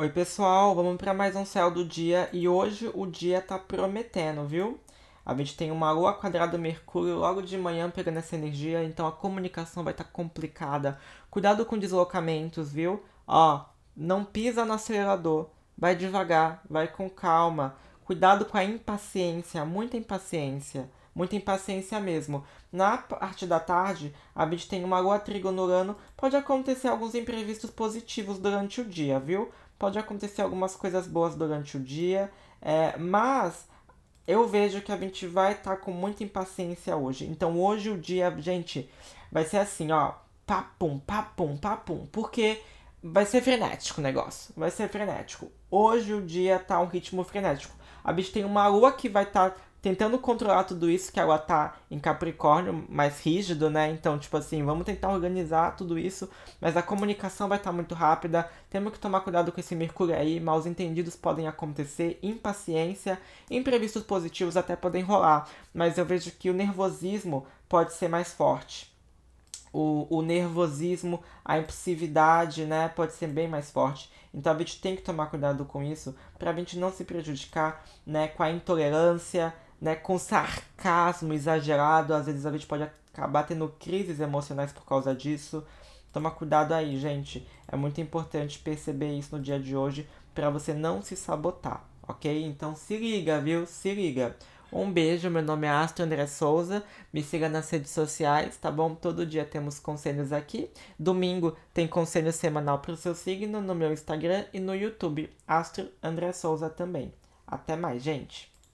Oi, pessoal, vamos para mais um céu do dia e hoje o dia tá prometendo, viu? A gente tem uma lua quadrada Mercúrio logo de manhã pegando essa energia, então a comunicação vai estar tá complicada. Cuidado com deslocamentos, viu? Ó, não pisa no acelerador, vai devagar, vai com calma. Cuidado com a impaciência, muita impaciência muita impaciência mesmo. Na parte da tarde, a gente tem uma lua trígono Urano, pode acontecer alguns imprevistos positivos durante o dia, viu? Pode acontecer algumas coisas boas durante o dia, é, mas eu vejo que a gente vai estar tá com muita impaciência hoje. Então hoje o dia, gente, vai ser assim, ó, papum, papum, papum, porque vai ser frenético o negócio, vai ser frenético. Hoje o dia tá um ritmo frenético. A gente tem uma lua que vai estar tá tentando controlar tudo isso, que ela tá em Capricórnio, mais rígido, né? Então, tipo assim, vamos tentar organizar tudo isso, mas a comunicação vai estar tá muito rápida. Temos que tomar cuidado com esse Mercúrio aí, mal entendidos podem acontecer, impaciência, imprevistos positivos até podem rolar, mas eu vejo que o nervosismo pode ser mais forte. O, o nervosismo, a impulsividade, né, pode ser bem mais forte. Então a gente tem que tomar cuidado com isso para a gente não se prejudicar, né, com a intolerância, né, com sarcasmo exagerado, às vezes a gente pode acabar tendo crises emocionais por causa disso. Toma cuidado aí, gente. É muito importante perceber isso no dia de hoje para você não se sabotar, ok? Então se liga, viu? Se liga. Um beijo, meu nome é Astro André Souza. Me siga nas redes sociais, tá bom? Todo dia temos conselhos aqui. Domingo tem conselho semanal para o seu signo no meu Instagram e no YouTube, Astro André Souza também. Até mais, gente!